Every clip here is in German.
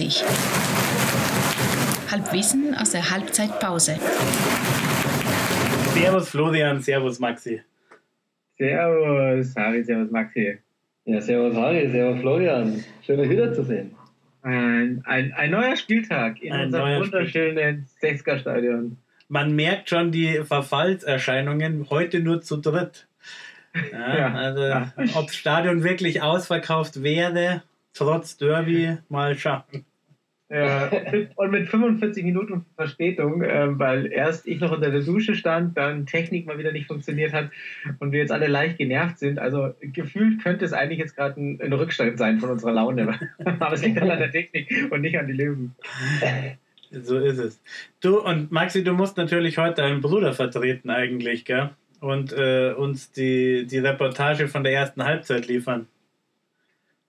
9.30 Halbwissen aus der Halbzeitpause. Servus Florian, Servus Maxi. Servus, Harry, Servus, Maxi. Ja, servus Harry, servus Florian. Schön, euch wiederzusehen. Ein, ein, ein neuer Spieltag in Ein unserem wunderschönen 60er-Stadion. Man merkt schon die Verfallserscheinungen heute nur zu dritt. Ja, Ja. also, Ja. ob das Stadion wirklich ausverkauft wäre, trotz Derby, mal schauen. Ja, und mit 45 Minuten Verspätung, ähm, weil erst ich noch unter der Dusche stand, dann Technik mal wieder nicht funktioniert hat und wir jetzt alle leicht genervt sind. Also gefühlt könnte es eigentlich jetzt gerade ein, ein Rückstand sein von unserer Laune. Aber es liegt dann an der Technik und nicht an die Löwen. So ist es. Du und Maxi, du musst natürlich heute deinen Bruder vertreten eigentlich, gell? Und äh, uns die, die Reportage von der ersten Halbzeit liefern.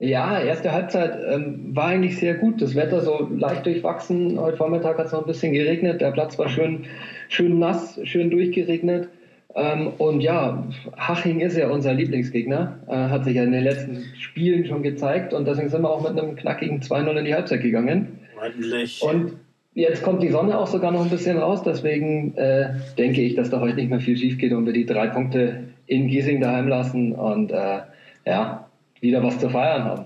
Ja, erste Halbzeit ähm, war eigentlich sehr gut. Das Wetter so leicht durchwachsen. Heute Vormittag hat es noch ein bisschen geregnet. Der Platz war schön, schön nass, schön durchgeregnet. Ähm, und ja, Haching ist ja unser Lieblingsgegner. Äh, hat sich ja in den letzten Spielen schon gezeigt. Und deswegen sind wir auch mit einem knackigen 2-0 in die Halbzeit gegangen. Ordentlich. Und jetzt kommt die Sonne auch sogar noch ein bisschen raus. Deswegen äh, denke ich, dass da heute nicht mehr viel schief geht und wir die drei Punkte in Giesing daheim lassen und äh, ja, wieder was zu feiern haben.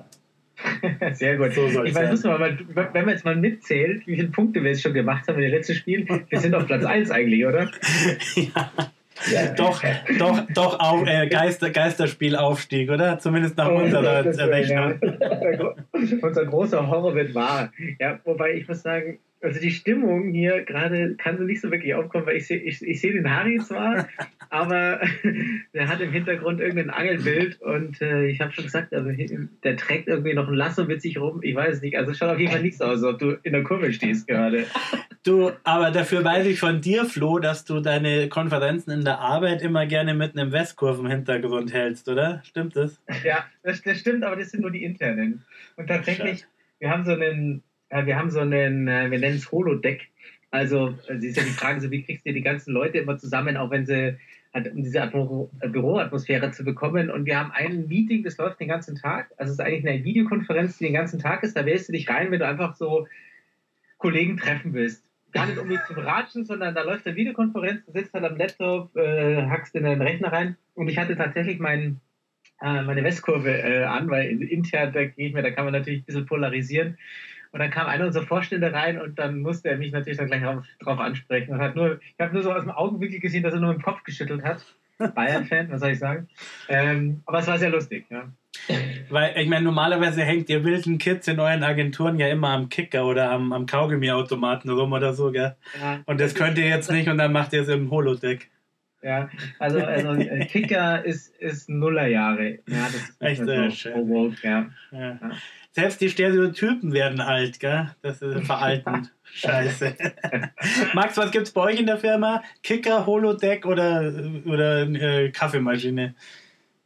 Sehr gut. So soll's ich sein. muss man mal, wenn man jetzt mal mitzählt, wie viele Punkte wir jetzt schon gemacht haben in den letzten Spielen, wir sind auf Platz 1 eigentlich, oder? ja. Ja. Doch, doch, doch auch äh, Geister, Geisterspielaufstieg, oder? Zumindest nach Oh, unserer Rechnung. ja. Unser großer Horror wird wahr. Ja, wobei ich muss sagen, also die Stimmung hier gerade kann so nicht so wirklich aufkommen, weil ich sehe ich, ich seh den Harry zwar, aber der hat im Hintergrund irgendein Angelbild und äh, ich habe schon gesagt, also der trägt irgendwie noch ein Lasso mit sich rum. Ich weiß es nicht. Also es schaut auf jeden Fall nicht so aus, als ob du in der Kurve stehst gerade. Du, aber dafür weiß ich von dir, Flo, dass du deine Konferenzen in der Arbeit immer gerne mit einem Westkurven-Hintergrund hältst, oder? Stimmt das? Ja, das, das stimmt, aber das sind nur die internen. Und tatsächlich, Schade. wir haben so einen, wir haben so einen, äh, wir nennen es Holodeck. Also, es ist ja die Frage, so wie kriegst du die ganzen Leute immer zusammen, auch wenn sie, um diese Atmo äh, Büroatmosphäre zu bekommen. Und wir haben ein Meeting, das läuft den ganzen Tag. Also, es ist eigentlich eine Videokonferenz, die den ganzen Tag ist. Da wählst du dich rein, wenn du einfach so Kollegen treffen willst. Gar nicht unbedingt zum Ratschen, sondern da läuft eine Videokonferenz, du sitzt halt am Laptop, äh, hackst in deinen Rechner rein. Und ich hatte tatsächlich meinen äh, meine Westkurve äh, an, weil in- intern, da gehe mir, da kann man natürlich ein bisschen polarisieren. Und dann kam einer unserer Vorstände rein und dann musste er mich natürlich dann gleich auf, drauf ansprechen und hat nur, ich habe nur so aus dem Augenwinkel gesehen, dass er nur im Kopf geschüttelt hat. Bayern-Fan, was soll ich sagen? Ähm, aber es war sehr lustig, ja. Weil, ich meine, normalerweise hängt ihr wilden Kids in euren Agenturen ja immer am Kicker oder am, am Kaugummiautomaten rum oder so, gell? ja. Und das könnt ihr jetzt nicht und dann macht ihr es im Holodeck. Ja, also, also äh, Kicker ist, ist Nullerjahre. Ja, das ist Echt, äh, so schön. verwogt, ja. Ja. Ja. Selbst die Stereotypen werden alt, gell? Das ist veraltend. Scheiße. Max, was gibt's bei euch in der Firma? Kicker, Holodeck oder, oder äh, Kaffeemaschine?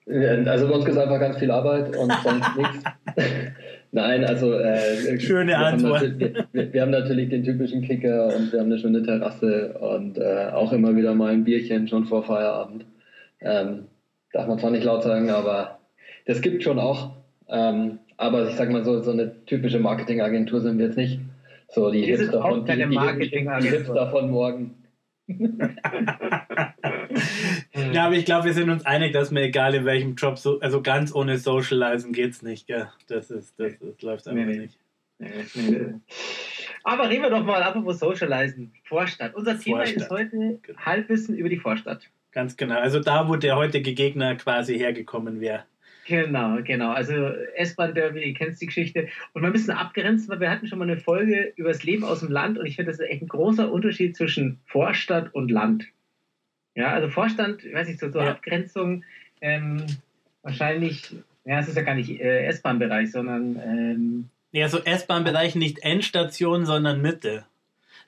Ja, Also bei uns gibt es einfach ganz viel Arbeit und sonst nichts. Nein, also äh, Schöne wir Antwort. Haben natürlich- wir, wir haben natürlich den typischen Kicker und wir haben eine schöne Terrasse und äh, auch immer wieder mal ein Bierchen schon vor Feierabend. Ähm, darf man zwar nicht laut sagen, aber das gibt schon auch. Ähm, aber ich sag mal so, so eine typische Marketingagentur sind wir jetzt nicht. So die Wir Hipster auch von, die, keine die, die Marketingagentur. Hipster von morgen. Ja, aber ich glaube, wir sind uns einig, dass mir egal in welchem Job, so, also ganz ohne Socializen geht's nicht, gell? Das ist, das, das läuft einfach Nee, nee. nicht. Aber reden wir doch mal apropos Socializen. Vorstadt. Unser Thema Vorstadt. ist heute Halbwissen über die Vorstadt. Ganz genau. Also da, wo der heutige Gegner quasi hergekommen wäre. Genau, genau. Also S-Bahn-Derby, ihr kennt die Geschichte. Und wir müssen abgrenzen, weil wir hatten schon mal eine Folge über das Leben aus dem Land und ich finde, das ist echt ein großer Unterschied zwischen Vorstadt und Land. Ja, also Vorstand, ich weiß nicht, so, so Ja. Abgrenzung, ähm, wahrscheinlich, ja, es ist ja gar nicht äh, S-Bahn-Bereich, sondern ähm, Ja, so S-Bahn-Bereich nicht Endstation, sondern Mitte.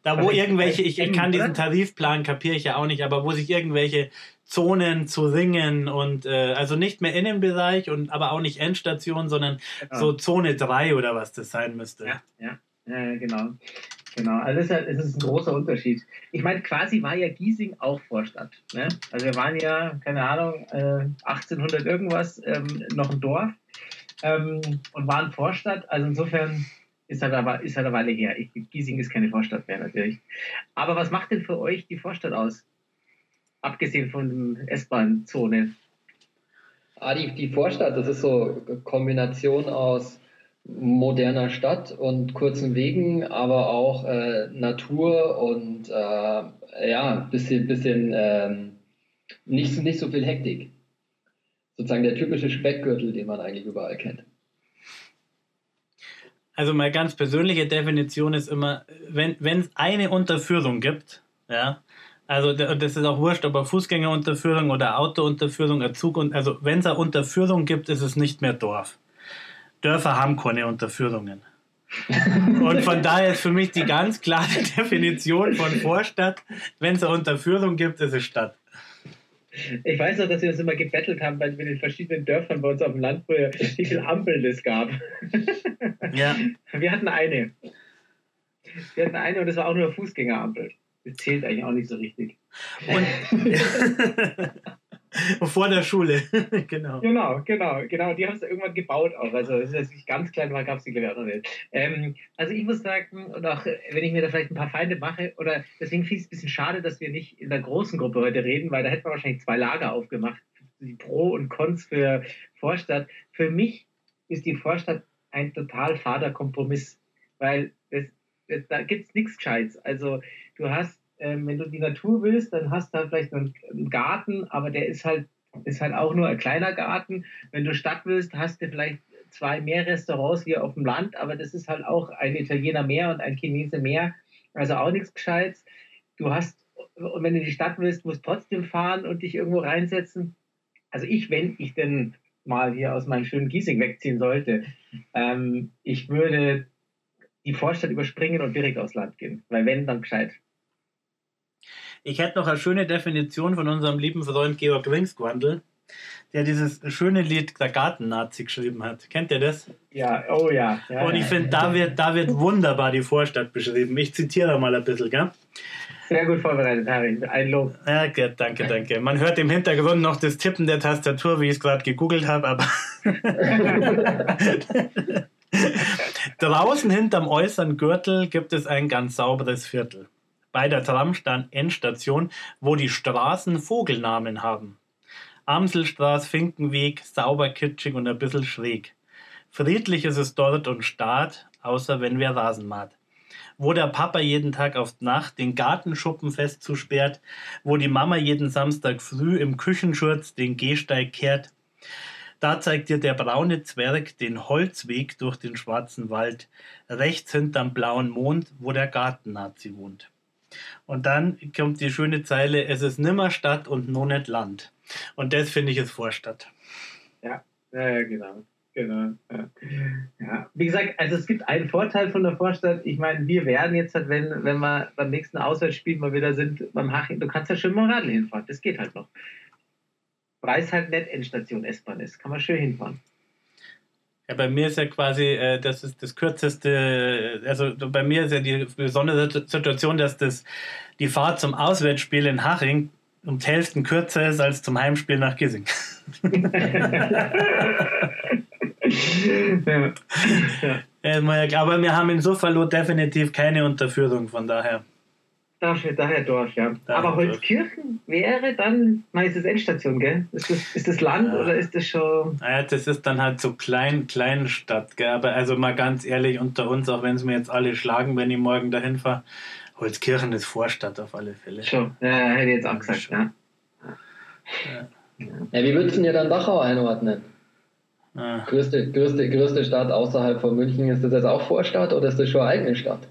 Da, wo irgendwelche, ich, ich eng, kann diesen oder? Tarifplan, kapiere ich ja auch nicht, aber wo sich irgendwelche Zonen zu ringen und äh, also nicht mehr Innenbereich und aber auch nicht Endstation, sondern so Zone 3 oder was das sein müsste. Ja, ja, ja genau. Genau, also es ist, halt- ist ein großer Unterschied. Ich meine, quasi war ja Giesing auch Vorstadt. Ne? Also wir waren ja, keine Ahnung, äh, 1800 irgendwas, ähm, noch ein Dorf ähm, und waren Vorstadt. Also insofern Ist halt aber, ist halt eine Weile her. Ich, Giesing ist keine Vorstadt mehr, natürlich. Aber was macht denn für euch die Vorstadt aus? Abgesehen von S-Bahn-Zone. Ah, die, die Vorstadt, das ist so eine Kombination aus moderner Stadt und kurzen Wegen, aber auch äh, Natur und äh, ja, bisschen, bisschen ähm, nicht, nicht so viel Hektik. Sozusagen der typische Speckgürtel, den man eigentlich überall kennt. Also meine ganz persönliche Definition ist immer, wenn es eine Unterführung gibt, ja, also das ist auch wurscht, ob eine Fußgängerunterführung oder Autounterführung, Zug und also wenn es eine Unterführung gibt, ist es nicht mehr Dorf. Dörfer haben keine Unterführungen. Und von daher ist für mich die ganz klare Definition von Vorstadt, wenn es eine Unterführung gibt, ist es Stadt. Ich weiß noch, dass wir uns immer gebettelt haben bei den verschiedenen Dörfern bei uns auf dem Land, früher, wie viele Ampeln es gab. Ja. Wir hatten eine. Wir hatten eine und das war auch nur eine Fußgängerampel. Das zählt eigentlich auch nicht so richtig. Und vor der Schule, genau. Genau, genau, genau. Die haben es irgendwann gebaut auch. Also, als ich ganz klein war, gab es die, glaube ich, auch noch nicht. Ähm, also, ich muss sagen, und auch wenn ich mir da vielleicht ein paar Feinde mache, oder deswegen finde ich es ein bisschen schade, dass wir nicht in der großen Gruppe heute reden, weil da hätten wir wahrscheinlich zwei Lager aufgemacht. Die Pro und Cons für Vorstadt. Für mich ist die Vorstadt ein total fader Kompromiss, weil das, das, da gibt es nichts Gescheites. Also, du hast ähm, wenn du die Natur willst, dann hast du halt vielleicht einen, einen Garten, aber der ist halt, ist halt auch nur ein kleiner Garten. Wenn du Stadt willst, hast du vielleicht zwei mehr Restaurants wie auf dem Land, aber das ist halt auch ein Italiener mehr und ein Chinese mehr, also auch nichts Gescheites. Du hast, und wenn du in die Stadt willst, musst du trotzdem fahren und dich irgendwo reinsetzen. Also ich, wenn ich denn mal hier aus meinem schönen Giesing wegziehen sollte, ähm, ich würde die Vorstadt überspringen und direkt aufs Land gehen, weil wenn, dann gescheit. Ich hätte noch eine schöne Definition von unserem lieben Freund Georg Ringsquandl, der dieses schöne Lied Der Garten-Nazi geschrieben hat. Kennt ihr das? Ja, oh ja. ja Und ich finde, da wird, da wird wunderbar die Vorstadt beschrieben. Ich zitiere mal ein bisschen, gell? Sehr gut vorbereitet, Harry. Ein Lob. Ja, gut, danke, danke. Man hört im Hintergrund noch das Tippen der Tastatur, wie ich es gerade gegoogelt habe, aber. Draußen hinterm äußeren Gürtel gibt es ein ganz sauberes Viertel bei der Tramstand-Endstation, wo die Straßen Vogelnamen haben. Amselstraß, Finkenweg, sauber kitschig und ein bisschen schräg. Friedlich ist es dort und Staat, außer wenn wer Rasen maht. Wo der Papa jeden Tag auf Nacht den Gartenschuppen fest zusperrt, wo die Mama jeden Samstag früh im Küchenschurz den Gehsteig kehrt, da zeigt dir der braune Zwerg den Holzweg durch den schwarzen Wald, rechts hinterm blauen Mond, wo der Gartennazi wohnt. Und dann kommt die schöne Zeile, es ist nimmer Stadt und noch nicht Land. Und das finde ich ist Vorstadt. Ja, ja, genau. Genau. Ja. ja. Wie gesagt, also es gibt einen Vorteil von der Vorstadt. Ich meine, wir werden jetzt halt, wenn, wenn wir beim nächsten Auswärtsspiel mal wieder sind, beim Haching, du kannst ja schön mal Radl hinfahren. Das geht halt noch. Preis halt nicht Endstation S-Bahn ist. Kann man schön hinfahren. Ja, bei mir ist ja quasi, äh, das ist das kürzeste, also bei mir ist ja die besondere Situation, dass das die Fahrt zum Auswärtsspiel in Haching um die Hälfte kürzer ist als zum Heimspiel nach Gissing. ja. Ja. Aber wir haben in Sofalo definitiv keine Unterführung, von daher. Dafür, daher Dorf, ja. Daher Aber Holzkirchen wäre dann, man ist das Endstation, gell? Ist das, ist das Land ja. oder ist das schon. Naja, das ist dann halt so klein, Kleinstadt, gell? Aber also mal ganz ehrlich unter uns, auch wenn es mir jetzt alle schlagen, wenn ich morgen dahin fahre, Holzkirchen ist Vorstadt auf alle Fälle. Schon, ja, hätte ich jetzt auch gesagt, ja. Ja. ja. wie würdest du denn dann Dachau einordnen? Ah. Größte, größte, größte Stadt außerhalb von München, ist das jetzt auch Vorstadt oder ist das schon eine eigene Stadt?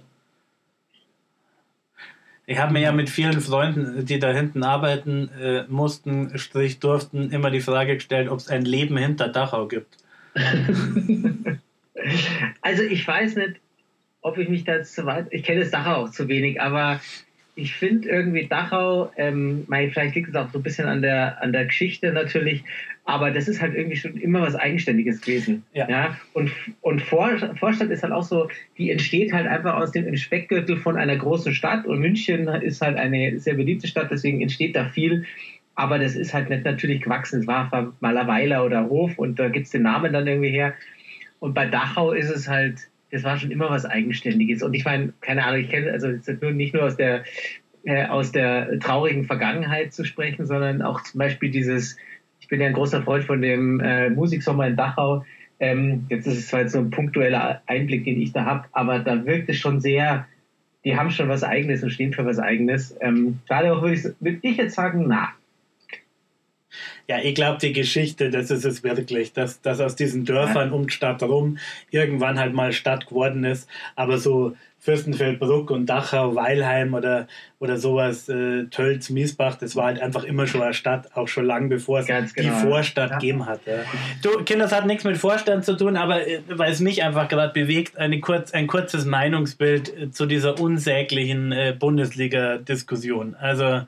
Ich habe mir ja mit vielen Freunden, die da hinten arbeiten äh, mussten, strich durften, immer die Frage gestellt, ob es ein Leben hinter Dachau gibt. also ich weiß nicht, ob ich mich da zu weit, ich kenne das Dachau auch zu wenig, aber ich finde irgendwie Dachau, ähm, vielleicht liegt es auch so ein bisschen an der, an der Geschichte natürlich, aber das ist halt irgendwie schon immer was Eigenständiges gewesen. Ja. ja? Und, und Vor, Vorstadt ist halt auch so, die entsteht halt einfach aus dem Speckgürtel von einer großen Stadt und München ist halt eine sehr beliebte Stadt, deswegen entsteht da viel. Aber das ist halt nicht natürlich gewachsen. Es war mal Weiler oder Hof und da gibt es den Namen dann irgendwie her. Und bei Dachau ist es halt das war schon immer was Eigenständiges. Und ich meine, keine Ahnung, ich kenne, also nicht nur aus der, äh, aus der traurigen Vergangenheit zu sprechen, sondern auch zum Beispiel dieses, ich bin ja ein großer Freund von dem äh, Musiksommer in Dachau. Ähm, jetzt ist es zwar jetzt so ein punktueller Einblick, den ich da habe, aber da wirkt es schon sehr, die haben schon was Eigenes und stehen für was Eigenes. Ähm, gerade auch würde ich, würd ich jetzt sagen, na, ja, ich glaube, die Geschichte, das ist es wirklich, dass, dass aus diesen Dörfern um die Stadt rum irgendwann halt mal Stadt geworden ist. Aber so Fürstenfeldbruck und Dachau, Weilheim oder, oder sowas, äh, Tölz, Miesbach, das war halt einfach immer schon eine Stadt, auch schon lang bevor es genau. die Vorstadt ja. gegeben hat. Ja. Du, Kinder, das hat nichts mit Vorstand zu tun, aber äh, weil es mich einfach gerade bewegt, eine kurz, ein kurzes Meinungsbild äh, zu dieser unsäglichen äh, Bundesliga-Diskussion. Also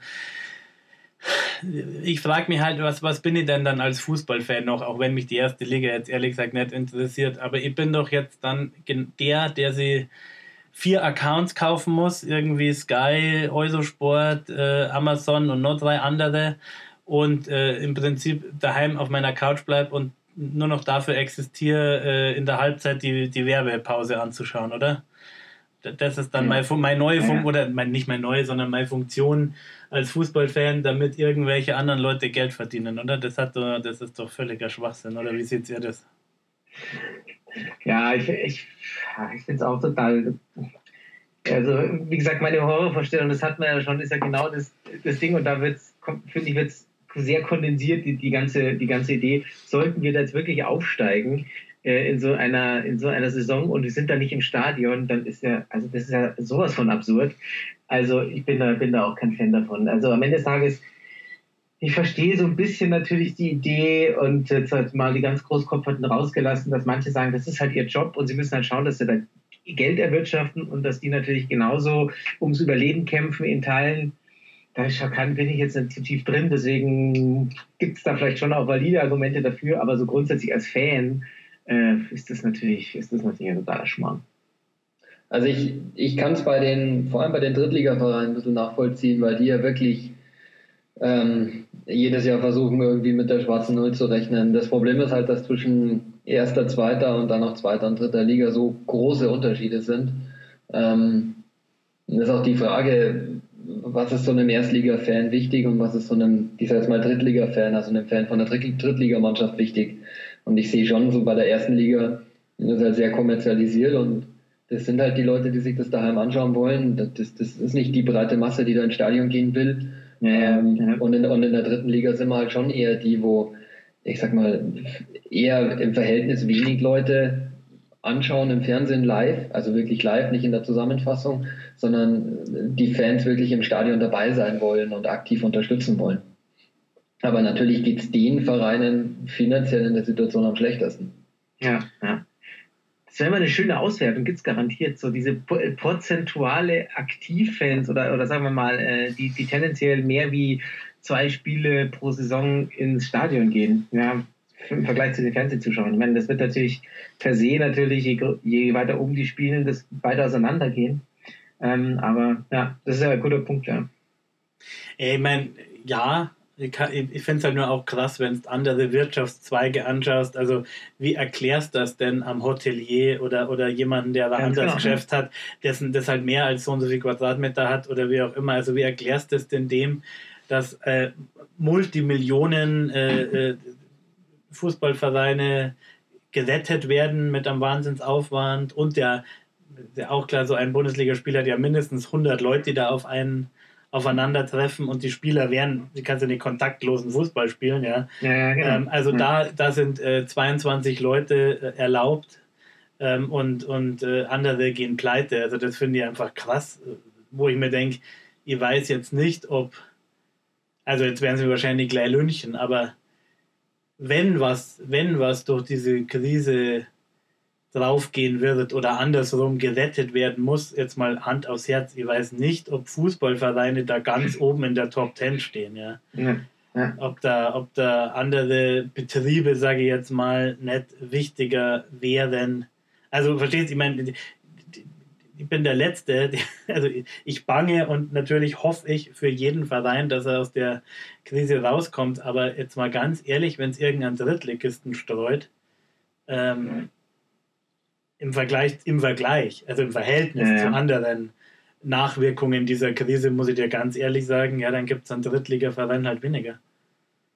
ich frage mich halt, was, was bin ich denn dann als Fußballfan noch, auch wenn mich die erste Liga jetzt ehrlich gesagt nicht interessiert. Aber ich bin doch jetzt dann der, der sie vier Accounts kaufen muss, irgendwie Sky, Eurosport, äh, Amazon und noch drei andere und äh, im Prinzip daheim auf meiner Couch bleibt und nur noch dafür existiere, äh, in der Halbzeit die, die Werbepause anzuschauen, oder? Das ist dann ja. meine, neue Funktion, oder mein, nicht meine neue, sondern meine Funktion als Fußballfan, damit irgendwelche anderen Leute Geld verdienen, oder? Das, hat, das ist doch völliger Schwachsinn, oder wie seht ihr das? Ja, ich, ich, ich finde es auch total. Also, wie gesagt, meine Horrorvorstellung, das hat man ja schon, ist ja genau das, das Ding und da wird es, finde ich, wird es sehr kondensiert, die, die, ganze, die ganze Idee. Sollten wir da jetzt wirklich aufsteigen, in so einer in so einer Saison und wir sind da nicht im Stadion, dann ist ja also das ist ja sowas von absurd. Also ich bin da bin da auch kein Fan davon. Also am Ende des Tages ich verstehe so ein bisschen natürlich die Idee und jetzt halt mal die ganz Großkopferten rausgelassen, dass manche sagen, das ist halt ihr Job und sie müssen halt schauen, dass sie da Geld erwirtschaften und dass die natürlich genauso ums Überleben kämpfen in Teilen. Da bin ich jetzt nicht zu tief drin, deswegen gibt es da vielleicht schon auch valide Argumente dafür, aber so grundsätzlich als Fan äh, ist das natürlich, ist das natürlich ein totaler Schmarrn. Also ich, ich kann es bei den, vor allem bei den Drittligavereinen ein bisschen nachvollziehen, weil die ja wirklich ähm, jedes Jahr versuchen, irgendwie mit der schwarzen Null zu rechnen. Das Problem ist halt, dass zwischen erster, zweiter und dann noch zweiter und dritter Liga so große Unterschiede sind. Ähm, das ist auch die Frage, was ist so einem Erstliga-Fan wichtig und was ist so einem, ich sag jetzt mal Drittliga-Fan, also einem Fan von der Drittligamannschaft wichtig. Und ich sehe schon so bei der ersten Liga, das ist halt sehr kommerzialisiert und das sind halt die Leute, die sich das daheim anschauen wollen. Das, das ist nicht die breite Masse, die da ins Stadion gehen will. Ja, ähm, ja. Und, in, und in der dritten Liga sind wir halt schon eher die, wo, ich sag mal, eher im Verhältnis wenig Leute anschauen im Fernsehen live, also wirklich live, nicht in der Zusammenfassung, sondern die Fans wirklich im Stadion dabei sein wollen und aktiv unterstützen wollen. Aber natürlich geht es den Vereinen finanziell in der Situation am schlechtesten. Ja, ja. Das wäre immer eine schöne Auswertung, gibt es garantiert so diese prozentuale Aktivfans oder, oder sagen wir mal, äh, die, die tendenziell mehr wie zwei Spiele pro Saison ins Stadion gehen. Ja, im Vergleich zu den Fernsehzuschauern. Ich meine, das wird natürlich per se natürlich, je, je weiter oben die spielen, das weiter auseinandergehen. Ähm, aber ja, das ist ja ein guter Punkt, ja. Ich meine, ja, ich, ich finde es halt nur auch krass, wenn du andere Wirtschaftszweige anschaust. Also, wie erklärst du das denn am Hotelier oder, oder jemanden, der ein anderes genau. Geschäft hat, dessen das halt mehr als so und so viel Quadratmeter hat oder wie auch immer? Also, wie erklärst du das denn dem, dass äh, Multimillionen äh, äh, Fußballvereine gerettet werden mit einem Wahnsinnsaufwand und der, der auch klar, so ein Bundesligaspieler hat ja mindestens 100 Leute, die da auf einen aufeinandertreffen und die Spieler werden, die kannst ja nicht kontaktlosen Fußball spielen, ja. ja, ja genau. ähm, also ja. da, da sind äh, 22 Leute äh, erlaubt ähm, und, und äh, andere gehen pleite. Also das finde ich einfach krass, wo ich mir denke, ich weiß jetzt nicht, ob, also jetzt werden sie wahrscheinlich gleich lünchen, aber wenn was, wenn was durch diese Krise draufgehen wird oder andersrum gerettet werden muss, jetzt mal Hand aufs Herz, ich weiß nicht, ob Fußballvereine da ganz oben in der Top Ten stehen, ja. ja, ja. Ob, da, ob da andere Betriebe, sage ich jetzt mal, nicht wichtiger wären. Also verstehst du, ich meine, ich bin der Letzte, also ich bange und natürlich hoffe ich für jeden Verein, dass er aus der Krise rauskommt, aber jetzt mal ganz ehrlich, wenn es irgendein Drittligisten streut, ähm, im Vergleich, im Vergleich, also im Verhältnis Ja, ja. zu anderen Nachwirkungen dieser Krise, muss ich dir ganz ehrlich sagen, ja, dann gibt es einen Drittligaverein halt weniger.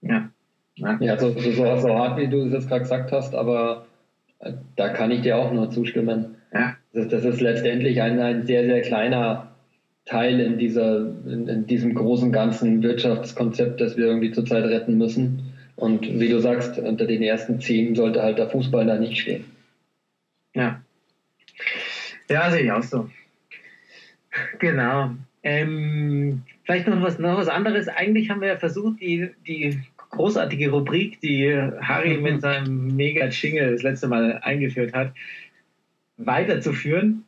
Ja. ja. So, so, so hart, wie du es jetzt gerade gesagt hast, aber äh, da kann ich dir auch nur zustimmen. ja. Das, das ist letztendlich ein, ein sehr, sehr kleiner Teil in, dieser, in, in diesem großen ganzen Wirtschaftskonzept, das wir irgendwie zurzeit retten müssen. Und wie du sagst, unter den ersten zehn sollte halt der Fußball da nicht stehen. Ja. Ja, sehe ich auch so. Genau. Ähm, vielleicht noch was, noch was anderes. Eigentlich haben wir ja versucht, die, die großartige Rubrik, die Harry mit seinem Mega-Jingle das letzte Mal eingeführt hat, weiterzuführen.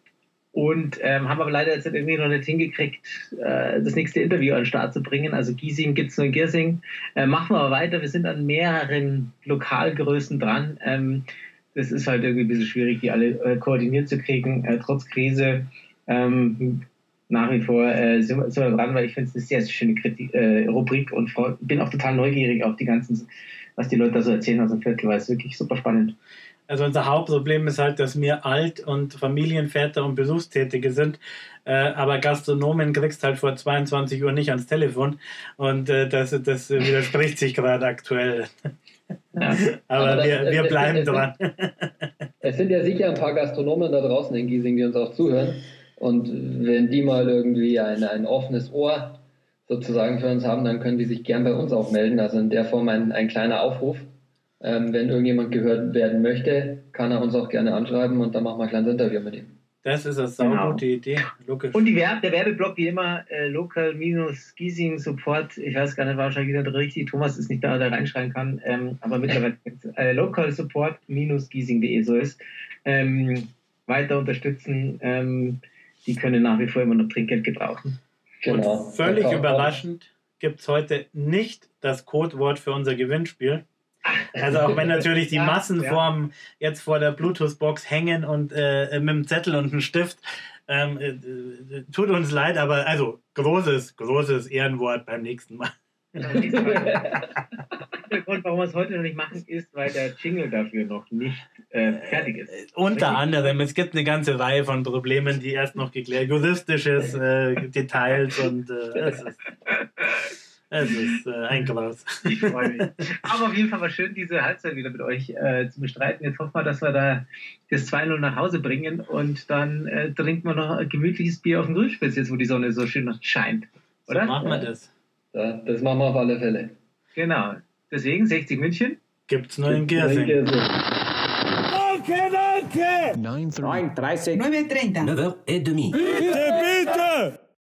Und ähm, haben aber leider jetzt irgendwie noch nicht hingekriegt, äh, das nächste Interview an den Start zu bringen. Also Giesing gibt es nur in Giersing. Äh, machen wir aber weiter. Wir sind an mehreren Lokalgrößen dran. Ähm, das ist halt irgendwie ein bisschen schwierig, die alle äh, koordiniert zu kriegen, äh, trotz Krise. Ähm, nach wie vor äh, sind, wir, sind wir dran, weil ich finde es eine sehr, sehr schöne Kritik, äh, Rubrik und bin auch total neugierig auf die ganzen, was die Leute da so erzählen aus dem Viertel, weil es wirklich super spannend. Also unser Hauptproblem ist halt, dass wir alt und Familienväter und Berufstätige sind, äh, aber Gastronomen kriegst halt vor 22 Uhr nicht ans Telefon und äh, das, das widerspricht sich gerade aktuell. Ja. Aber, Aber das- wir, wir es- bleiben es- dran. Es sind ja sicher ein paar Gastronomen da draußen in Giesing, die uns auch zuhören. Und wenn die mal irgendwie ein, ein offenes Ohr sozusagen für uns haben, dann können die sich gern bei uns auch melden. Also in der Form ein, ein kleiner Aufruf. Ähm, wenn irgendjemand gehört werden möchte, kann er uns auch gerne anschreiben und dann machen wir ein kleines Interview mit ihm. Das ist eine saugute Idee, logisch. Und die Werb der Werbeblock wie immer, äh, Local-Giesing Support, ich weiß gar nicht, wahrscheinlich wieder richtig, Thomas ist nicht da, der reinschreiben kann, ähm, aber mittlerweile äh, Local Support-giesing.de so ist. Ähm, weiter unterstützen, ähm, die können nach wie vor immer noch Trinkgeld gebrauchen. Genau. Und völlig überraschend gibt es heute nicht das Codewort für unser Gewinnspiel. Also auch wenn natürlich die Ja, Massenformen jetzt vor der Bluetooth-Box hängen und äh, mit einem Zettel und einem Stift, ähm, äh, äh, tut uns leid, aber also großes, großes Ehrenwort beim nächsten Mal. Der Grund, warum wir es heute noch nicht machen, ist, weil der Jingle dafür noch nicht äh, fertig ist. Unter anderem, es gibt eine ganze Reihe von Problemen, die erst noch geklärt, juristisches äh, Details und äh, es ist, äh, ein Graus. Ich freue mich. Aber auf jeden Fall war schön, diese Halbzeit wieder mit euch äh, zu bestreiten. Jetzt hoffen wir, dass wir da das 2-0 nach Hause bringen und dann äh, trinken wir noch ein gemütliches Bier auf dem Grillspitz, jetzt wo die Sonne so schön noch scheint. So Oder? machen wir das. Ja, das machen wir auf alle Fälle. Genau. Deswegen 60 München. Gibt's nur in Giersing. Danke, danke 9.30. 9.30 9.30. 9h30.